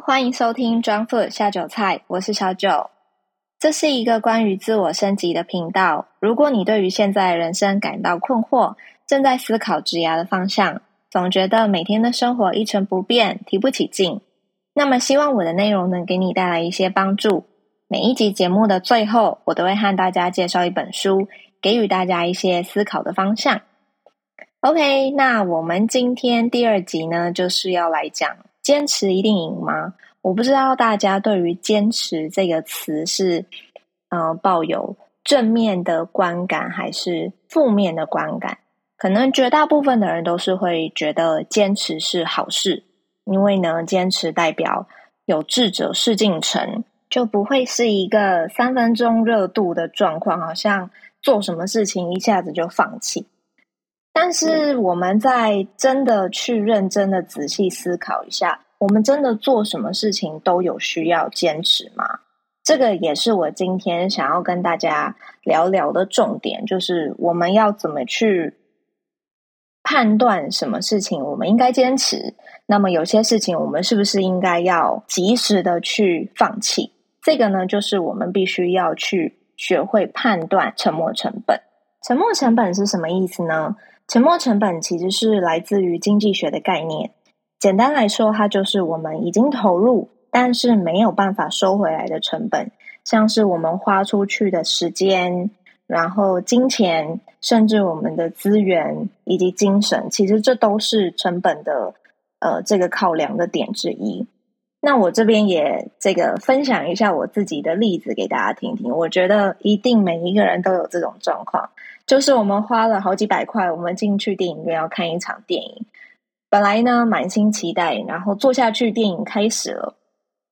欢迎收听 Junk Food 下酒菜，我是小九。这是一个关于自我升级的频道。如果你对于现在人生感到困惑，正在思考职涯的方向，总觉得每天的生活一成不变，提不起劲，那么希望我的内容能给你带来一些帮助。每一集节目的最后，我都会和大家介绍一本书，给予大家一些思考的方向。OK，那我们今天第二集呢，就是要来讲。坚持一定赢吗？我不知道大家对于“坚持”这个词是呃抱有正面的观感还是负面的观感？可能绝大部分的人都是会觉得坚持是好事，因为呢，坚持代表有志者事竟成，就不会是一个三分钟热度的状况，好像做什么事情一下子就放弃。但是我们在真的去认真的仔细思考一下，我们真的做什么事情都有需要坚持吗？这个也是我今天想要跟大家聊聊的重点，就是我们要怎么去判断什么事情我们应该坚持，那么有些事情我们是不是应该要及时的去放弃？这个呢，就是我们必须要去学会判断沉没成本。沉没成本是什么意思呢？沉没成本其实是来自于经济学的概念。简单来说，它就是我们已经投入，但是没有办法收回来的成本，像是我们花出去的时间，然后金钱，甚至我们的资源以及精神，其实这都是成本的呃这个考量的点之一。那我这边也这个分享一下我自己的例子给大家听听。我觉得一定每一个人都有这种状况。就是我们花了好几百块，我们进去电影院要看一场电影。本来呢满心期待，然后坐下去，电影开始了。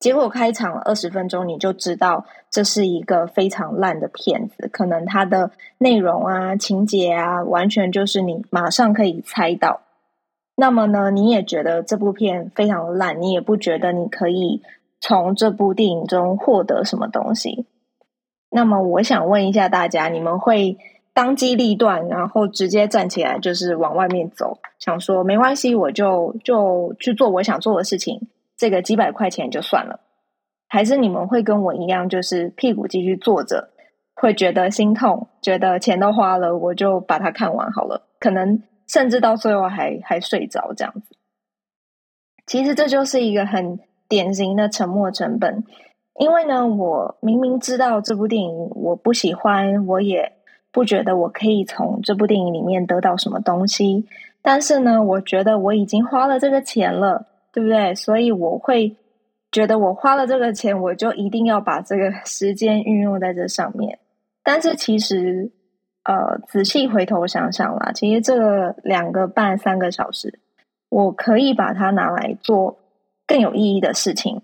结果开场二十分钟，你就知道这是一个非常烂的片子。可能它的内容啊、情节啊，完全就是你马上可以猜到。那么呢，你也觉得这部片非常烂，你也不觉得你可以从这部电影中获得什么东西。那么我想问一下大家，你们会？当机立断，然后直接站起来，就是往外面走，想说没关系，我就就去做我想做的事情，这个几百块钱就算了。还是你们会跟我一样，就是屁股继续坐着，会觉得心痛，觉得钱都花了，我就把它看完好了。可能甚至到最后还还睡着这样子。其实这就是一个很典型的沉没成本，因为呢，我明明知道这部电影我不喜欢，我也。不觉得我可以从这部电影里面得到什么东西，但是呢，我觉得我已经花了这个钱了，对不对？所以我会觉得我花了这个钱，我就一定要把这个时间运用在这上面。但是其实，呃，仔细回头想想啦，其实这两个半三个小时，我可以把它拿来做更有意义的事情。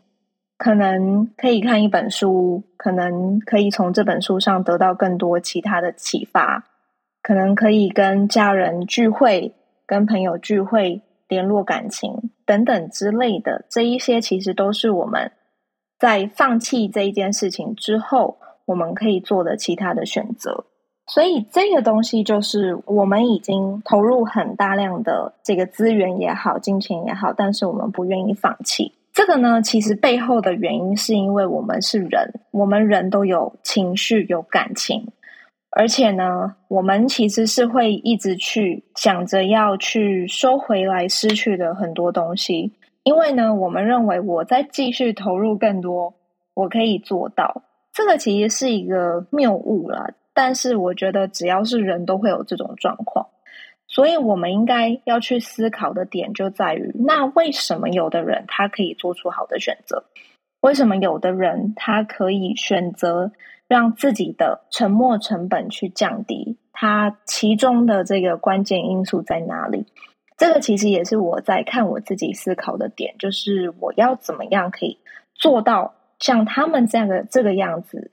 可能可以看一本书，可能可以从这本书上得到更多其他的启发，可能可以跟家人聚会、跟朋友聚会联络感情等等之类的。这一些其实都是我们在放弃这一件事情之后，我们可以做的其他的选择。所以这个东西就是我们已经投入很大量的这个资源也好、金钱也好，但是我们不愿意放弃。这个呢，其实背后的原因是因为我们是人，我们人都有情绪、有感情，而且呢，我们其实是会一直去想着要去收回来失去的很多东西。因为呢，我们认为我在继续投入更多，我可以做到。这个其实是一个谬误了，但是我觉得只要是人都会有这种状况。所以，我们应该要去思考的点就在于：那为什么有的人他可以做出好的选择？为什么有的人他可以选择让自己的沉没成本去降低？他其中的这个关键因素在哪里？这个其实也是我在看我自己思考的点，就是我要怎么样可以做到像他们这样的这个样子，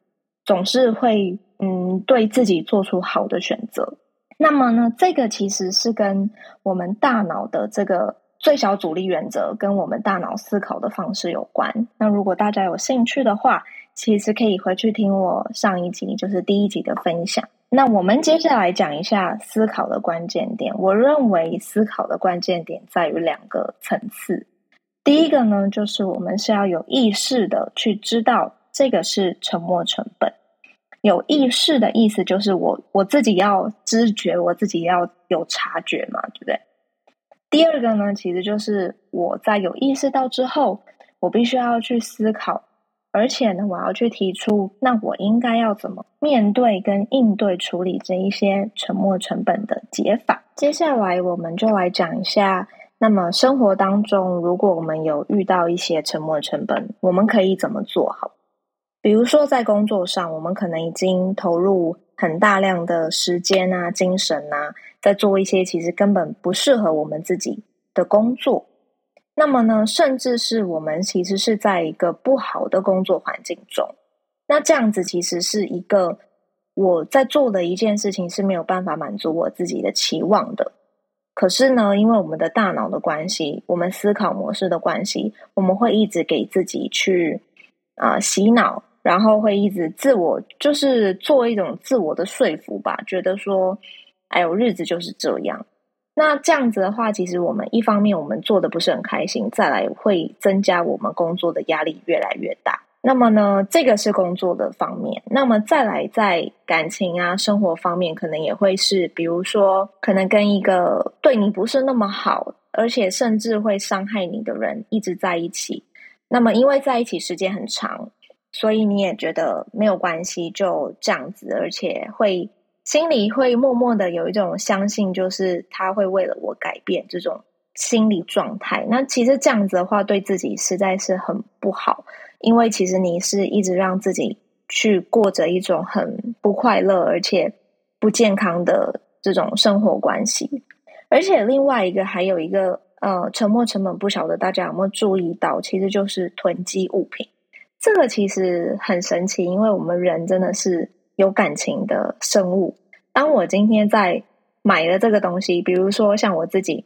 总是会嗯对自己做出好的选择。那么呢，这个其实是跟我们大脑的这个最小阻力原则，跟我们大脑思考的方式有关。那如果大家有兴趣的话，其实可以回去听我上一集，就是第一集的分享。那我们接下来讲一下思考的关键点。我认为思考的关键点在于两个层次。第一个呢，就是我们是要有意识的去知道这个是沉没成本。有意识的意思就是我我自己要知觉，我自己要有察觉嘛，对不对？第二个呢，其实就是我在有意识到之后，我必须要去思考，而且呢，我要去提出，那我应该要怎么面对跟应对处理这一些沉没成本的解法。接下来，我们就来讲一下，那么生活当中，如果我们有遇到一些沉没成本，我们可以怎么做好？比如说，在工作上，我们可能已经投入很大量的时间啊、精神啊，在做一些其实根本不适合我们自己的工作。那么呢，甚至是我们其实是在一个不好的工作环境中。那这样子其实是一个我在做的一件事情是没有办法满足我自己的期望的。可是呢，因为我们的大脑的关系，我们思考模式的关系，我们会一直给自己去啊洗脑。然后会一直自我，就是做一种自我的说服吧，觉得说，哎呦，日子就是这样。那这样子的话，其实我们一方面我们做的不是很开心，再来会增加我们工作的压力越来越大。那么呢，这个是工作的方面。那么再来在感情啊、生活方面，可能也会是，比如说，可能跟一个对你不是那么好，而且甚至会伤害你的人一直在一起。那么因为在一起时间很长。所以你也觉得没有关系，就这样子，而且会心里会默默的有一种相信，就是他会为了我改变这种心理状态。那其实这样子的话，对自己实在是很不好，因为其实你是一直让自己去过着一种很不快乐而且不健康的这种生活关系。而且另外一个还有一个呃，沉没成本，不晓得大家有没有注意到，其实就是囤积物品。这个其实很神奇，因为我们人真的是有感情的生物。当我今天在买了这个东西，比如说像我自己，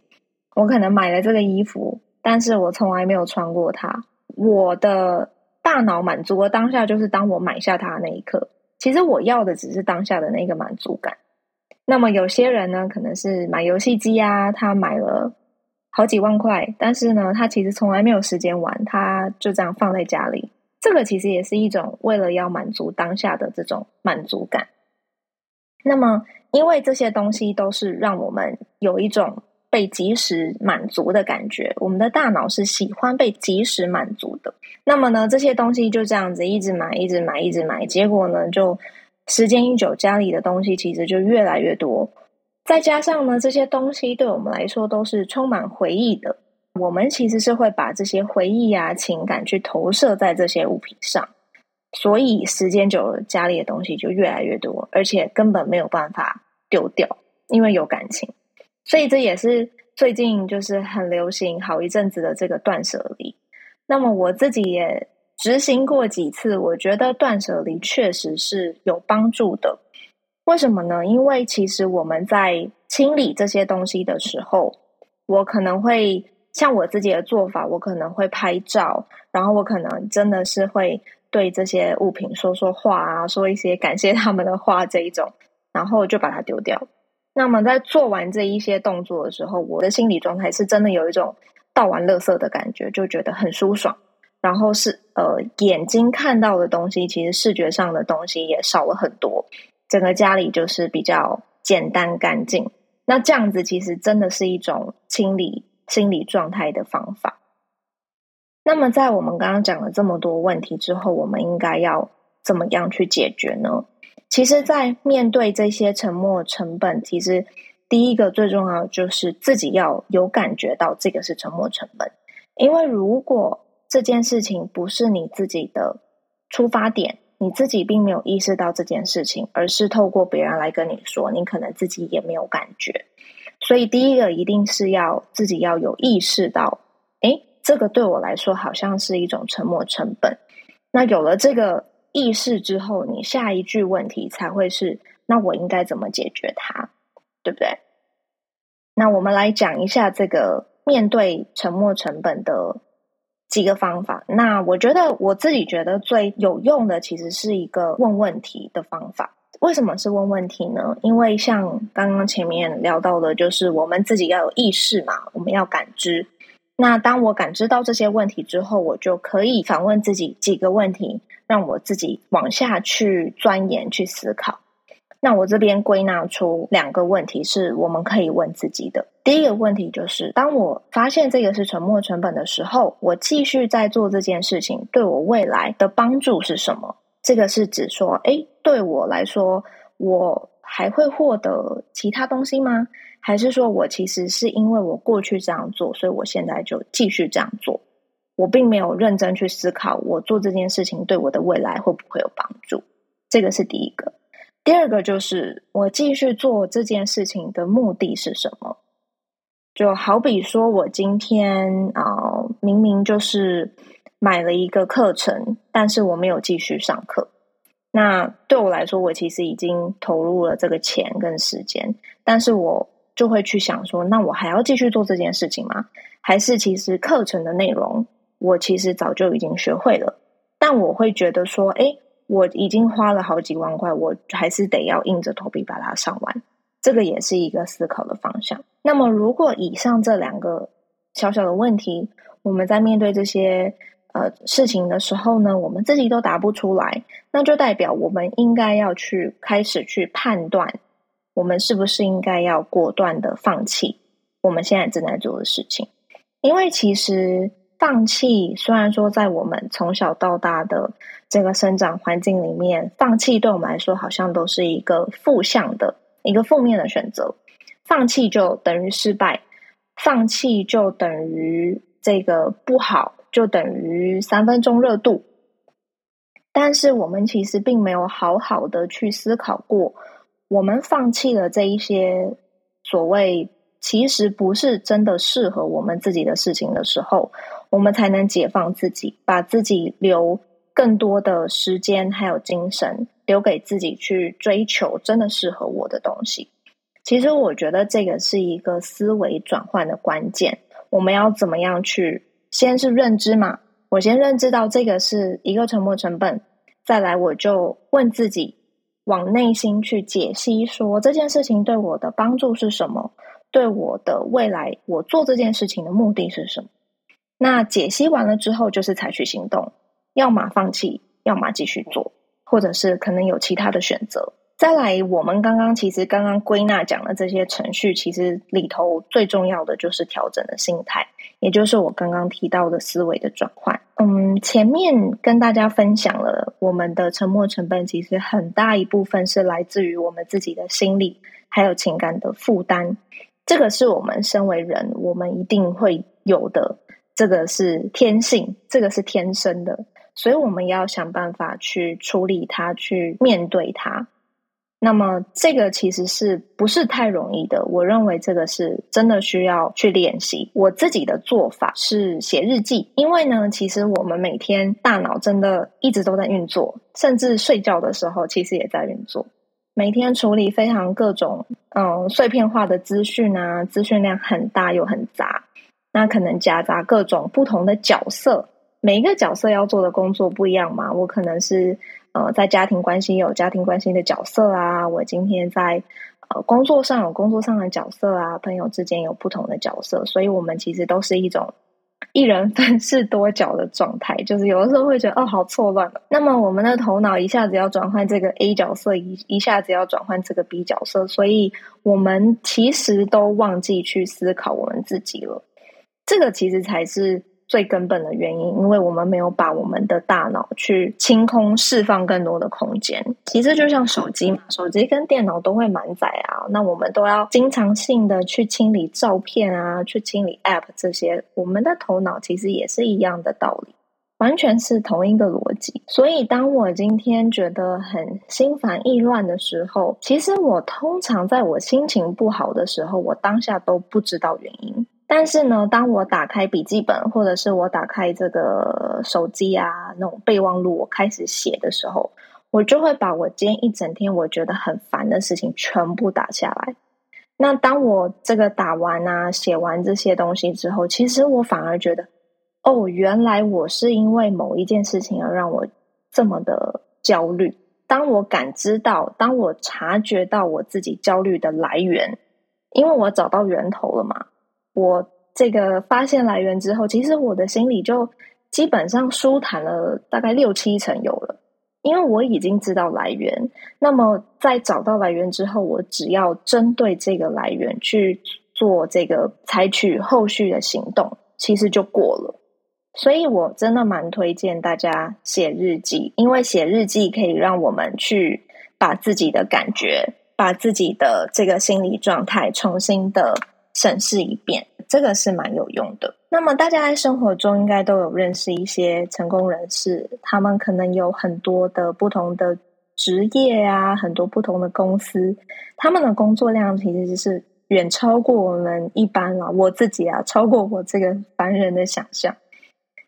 我可能买了这个衣服，但是我从来没有穿过它。我的大脑满足的当下，就是当我买下它的那一刻。其实我要的只是当下的那个满足感。那么有些人呢，可能是买游戏机啊，他买了好几万块，但是呢，他其实从来没有时间玩，他就这样放在家里。这个其实也是一种为了要满足当下的这种满足感。那么，因为这些东西都是让我们有一种被及时满足的感觉，我们的大脑是喜欢被及时满足的。那么呢，这些东西就这样子一直买，一直买，一直买，结果呢，就时间一久，家里的东西其实就越来越多。再加上呢，这些东西对我们来说都是充满回忆的。我们其实是会把这些回忆啊、情感去投射在这些物品上，所以时间久了，家里的东西就越来越多，而且根本没有办法丢掉，因为有感情。所以这也是最近就是很流行好一阵子的这个断舍离。那么我自己也执行过几次，我觉得断舍离确实是有帮助的。为什么呢？因为其实我们在清理这些东西的时候，我可能会。像我自己的做法，我可能会拍照，然后我可能真的是会对这些物品说说话啊，说一些感谢他们的话这一种，然后就把它丢掉。那么在做完这一些动作的时候，我的心理状态是真的有一种倒完垃圾的感觉，就觉得很舒爽。然后是呃，眼睛看到的东西，其实视觉上的东西也少了很多，整个家里就是比较简单干净。那这样子其实真的是一种清理。心理状态的方法。那么，在我们刚刚讲了这么多问题之后，我们应该要怎么样去解决呢？其实，在面对这些沉没成本，其实第一个最重要就是自己要有感觉到这个是沉没成本。因为如果这件事情不是你自己的出发点，你自己并没有意识到这件事情，而是透过别人来跟你说，你可能自己也没有感觉。所以，第一个一定是要自己要有意识到，哎，这个对我来说好像是一种沉没成本。那有了这个意识之后，你下一句问题才会是：那我应该怎么解决它？对不对？那我们来讲一下这个面对沉没成本的几个方法。那我觉得我自己觉得最有用的，其实是一个问问题的方法。为什么是问问题呢？因为像刚刚前面聊到的，就是我们自己要有意识嘛，我们要感知。那当我感知到这些问题之后，我就可以反问自己几个问题，让我自己往下去钻研、去思考。那我这边归纳出两个问题，是我们可以问自己的。第一个问题就是，当我发现这个是沉没成本的时候，我继续在做这件事情，对我未来的帮助是什么？这个是指说，哎，对我来说，我还会获得其他东西吗？还是说我其实是因为我过去这样做，所以我现在就继续这样做？我并没有认真去思考，我做这件事情对我的未来会不会有帮助？这个是第一个。第二个就是我继续做这件事情的目的是什么？就好比说我今天啊，明明就是买了一个课程，但是我没有继续上课。那对我来说，我其实已经投入了这个钱跟时间，但是我就会去想说，那我还要继续做这件事情吗？还是其实课程的内容我其实早就已经学会了，但我会觉得说，哎。我已经花了好几万块，我还是得要硬着头皮把它上完。这个也是一个思考的方向。那么，如果以上这两个小小的问题，我们在面对这些呃事情的时候呢，我们自己都答不出来，那就代表我们应该要去开始去判断，我们是不是应该要果断的放弃我们现在正在做的事情，因为其实。放弃，虽然说在我们从小到大的这个生长环境里面，放弃对我们来说好像都是一个负向的一个负面的选择。放弃就等于失败，放弃就等于这个不好，就等于三分钟热度。但是我们其实并没有好好的去思考过，我们放弃了这一些所谓其实不是真的适合我们自己的事情的时候。我们才能解放自己，把自己留更多的时间还有精神留给自己去追求真的适合我的东西。其实我觉得这个是一个思维转换的关键。我们要怎么样去？先是认知嘛，我先认知到这个是一个沉没成本，再来我就问自己，往内心去解析，说这件事情对我的帮助是什么？对我的未来，我做这件事情的目的是什么？那解析完了之后，就是采取行动，要么放弃，要么继续做，或者是可能有其他的选择。再来，我们刚刚其实刚刚归纳讲的这些程序，其实里头最重要的就是调整的心态，也就是我刚刚提到的思维的转换。嗯，前面跟大家分享了我们的沉没成本，其实很大一部分是来自于我们自己的心理还有情感的负担，这个是我们身为人，我们一定会有的。这个是天性，这个是天生的，所以我们要想办法去处理它，去面对它。那么，这个其实是不是太容易的？我认为这个是真的需要去练习。我自己的做法是写日记，因为呢，其实我们每天大脑真的一直都在运作，甚至睡觉的时候其实也在运作。每天处理非常各种嗯碎片化的资讯啊，资讯量很大又很杂。那可能夹杂各种不同的角色，每一个角色要做的工作不一样嘛。我可能是呃在家庭关系有家庭关系的角色啊，我今天在呃工作上有工作上的角色啊，朋友之间有不同的角色，所以我们其实都是一种一人分饰多角的状态，就是有的时候会觉得哦好错乱。那么我们的头脑一下子要转换这个 A 角色，一一下子要转换这个 B 角色，所以我们其实都忘记去思考我们自己了。这个其实才是最根本的原因，因为我们没有把我们的大脑去清空，释放更多的空间。其实就像手机嘛，手机跟电脑都会满载啊，那我们都要经常性的去清理照片啊，去清理 App 这些。我们的头脑其实也是一样的道理，完全是同一个逻辑。所以，当我今天觉得很心烦意乱的时候，其实我通常在我心情不好的时候，我当下都不知道原因。但是呢，当我打开笔记本，或者是我打开这个手机啊，那种备忘录，我开始写的时候，我就会把我今天一整天我觉得很烦的事情全部打下来。那当我这个打完啊，写完这些东西之后，其实我反而觉得，哦，原来我是因为某一件事情而让我这么的焦虑。当我感知到，当我察觉到我自己焦虑的来源，因为我找到源头了嘛。我这个发现来源之后，其实我的心里就基本上舒坦了大概六七成有了，因为我已经知道来源。那么在找到来源之后，我只要针对这个来源去做这个采取后续的行动，其实就过了。所以我真的蛮推荐大家写日记，因为写日记可以让我们去把自己的感觉、把自己的这个心理状态重新的审视一遍，这个是蛮有用的。那么大家在生活中应该都有认识一些成功人士，他们可能有很多的不同的职业啊，很多不同的公司，他们的工作量其实是远超过我们一般了。我自己啊，超过我这个凡人的想象。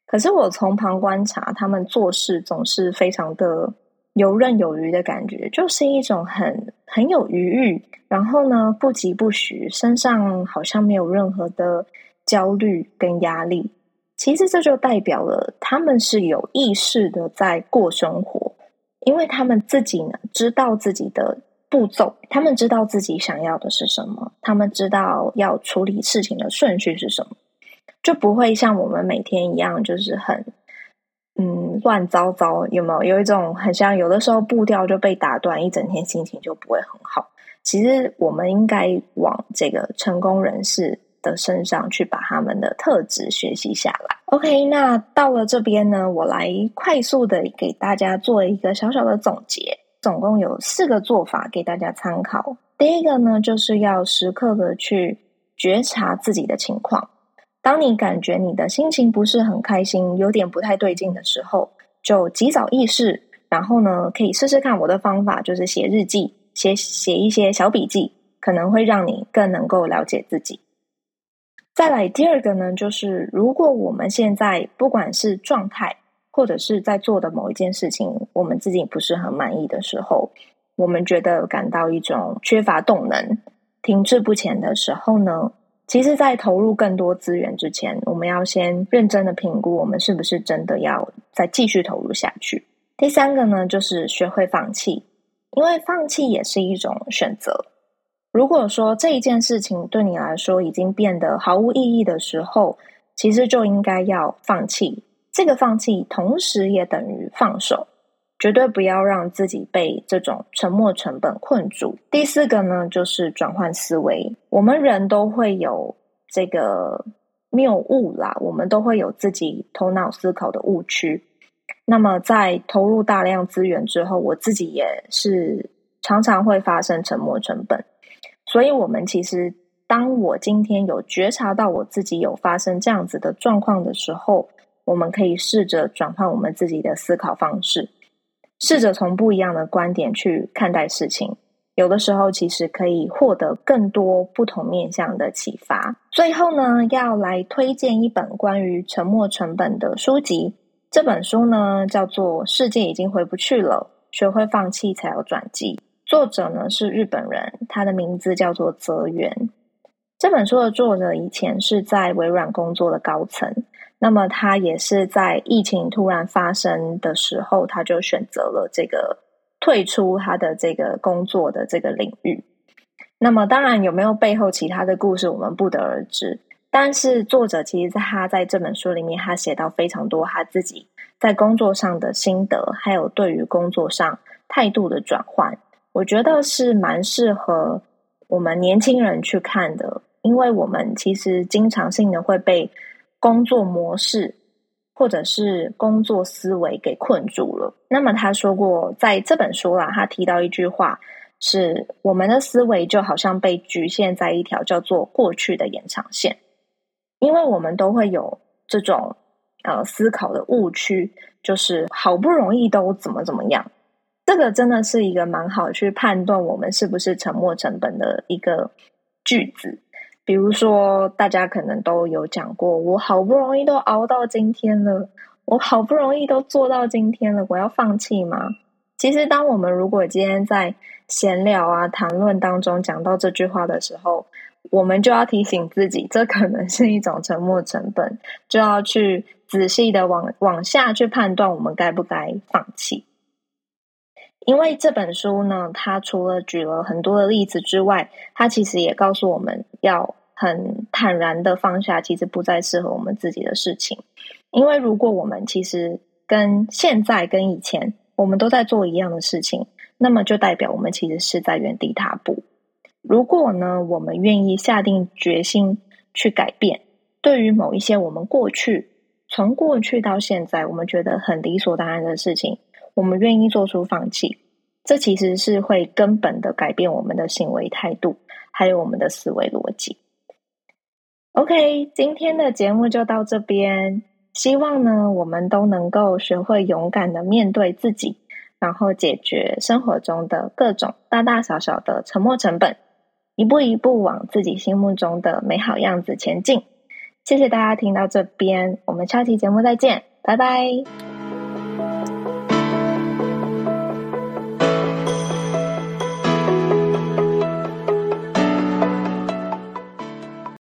可是我从旁观察，他们做事总是非常的游刃有余的感觉，就是一种很很有余裕，然后呢不疾不徐，身上好像没有任何的焦虑跟压力。其实这就代表了他们是有意识的在过生活，因为他们自己呢知道自己的步骤，他们知道自己想要的是什么，他们知道要处理事情的顺序是什么。就不会像我们每天一样，就是很嗯乱糟糟，有没有？有一种很像有的时候步调就被打断，一整天心情就不会很好。其实我们应该往这个成功人士的身上去把他们的特质学习下来。OK，那到了这边呢，我来快速的给大家做一个小小的总结，总共有四个做法给大家参考。第一个呢，就是要时刻的去觉察自己的情况。当你感觉你的心情不是很开心，有点不太对劲的时候，就及早意识。然后呢，可以试试看我的方法，就是写日记，写写一些小笔记，可能会让你更能够了解自己。再来第二个呢，就是如果我们现在不管是状态，或者是在做的某一件事情，我们自己不是很满意的时候，我们觉得感到一种缺乏动能、停滞不前的时候呢？其实，在投入更多资源之前，我们要先认真的评估，我们是不是真的要再继续投入下去。第三个呢，就是学会放弃，因为放弃也是一种选择。如果说这一件事情对你来说已经变得毫无意义的时候，其实就应该要放弃。这个放弃，同时也等于放手。绝对不要让自己被这种沉没成本困住。第四个呢，就是转换思维。我们人都会有这个谬误啦，我们都会有自己头脑思考的误区。那么，在投入大量资源之后，我自己也是常常会发生沉没成本。所以，我们其实，当我今天有觉察到我自己有发生这样子的状况的时候，我们可以试着转换我们自己的思考方式。试着从不一样的观点去看待事情，有的时候其实可以获得更多不同面向的启发。最后呢，要来推荐一本关于沉没成本的书籍。这本书呢叫做《世界已经回不去了，学会放弃才有转机》。作者呢是日本人，他的名字叫做泽源。这本书的作者以前是在微软工作的高层。那么他也是在疫情突然发生的时候，他就选择了这个退出他的这个工作的这个领域。那么当然有没有背后其他的故事，我们不得而知。但是作者其实他在这本书里面，他写到非常多他自己在工作上的心得，还有对于工作上态度的转换，我觉得是蛮适合我们年轻人去看的，因为我们其实经常性的会被。工作模式或者是工作思维给困住了。那么他说过，在这本书啦，他提到一句话，是我们的思维就好像被局限在一条叫做过去的延长线，因为我们都会有这种呃思考的误区，就是好不容易都怎么怎么样。这个真的是一个蛮好去判断我们是不是沉没成本的一个句子。比如说，大家可能都有讲过，我好不容易都熬到今天了，我好不容易都做到今天了，我要放弃吗？其实，当我们如果今天在闲聊啊、谈论当中讲到这句话的时候，我们就要提醒自己，这可能是一种沉没成本，就要去仔细的往往下去判断，我们该不该放弃。因为这本书呢，它除了举了很多的例子之外，它其实也告诉我们要很坦然的放下，其实不再适合我们自己的事情。因为如果我们其实跟现在跟以前我们都在做一样的事情，那么就代表我们其实是在原地踏步。如果呢，我们愿意下定决心去改变，对于某一些我们过去从过去到现在我们觉得很理所当然的事情，我们愿意做出放弃，这其实是会根本的改变我们的行为态度，还有我们的思维逻辑。OK，今天的节目就到这边。希望呢，我们都能够学会勇敢的面对自己，然后解决生活中的各种大大小小的沉没成本，一步一步往自己心目中的美好样子前进。谢谢大家听到这边，我们下期节目再见，拜拜。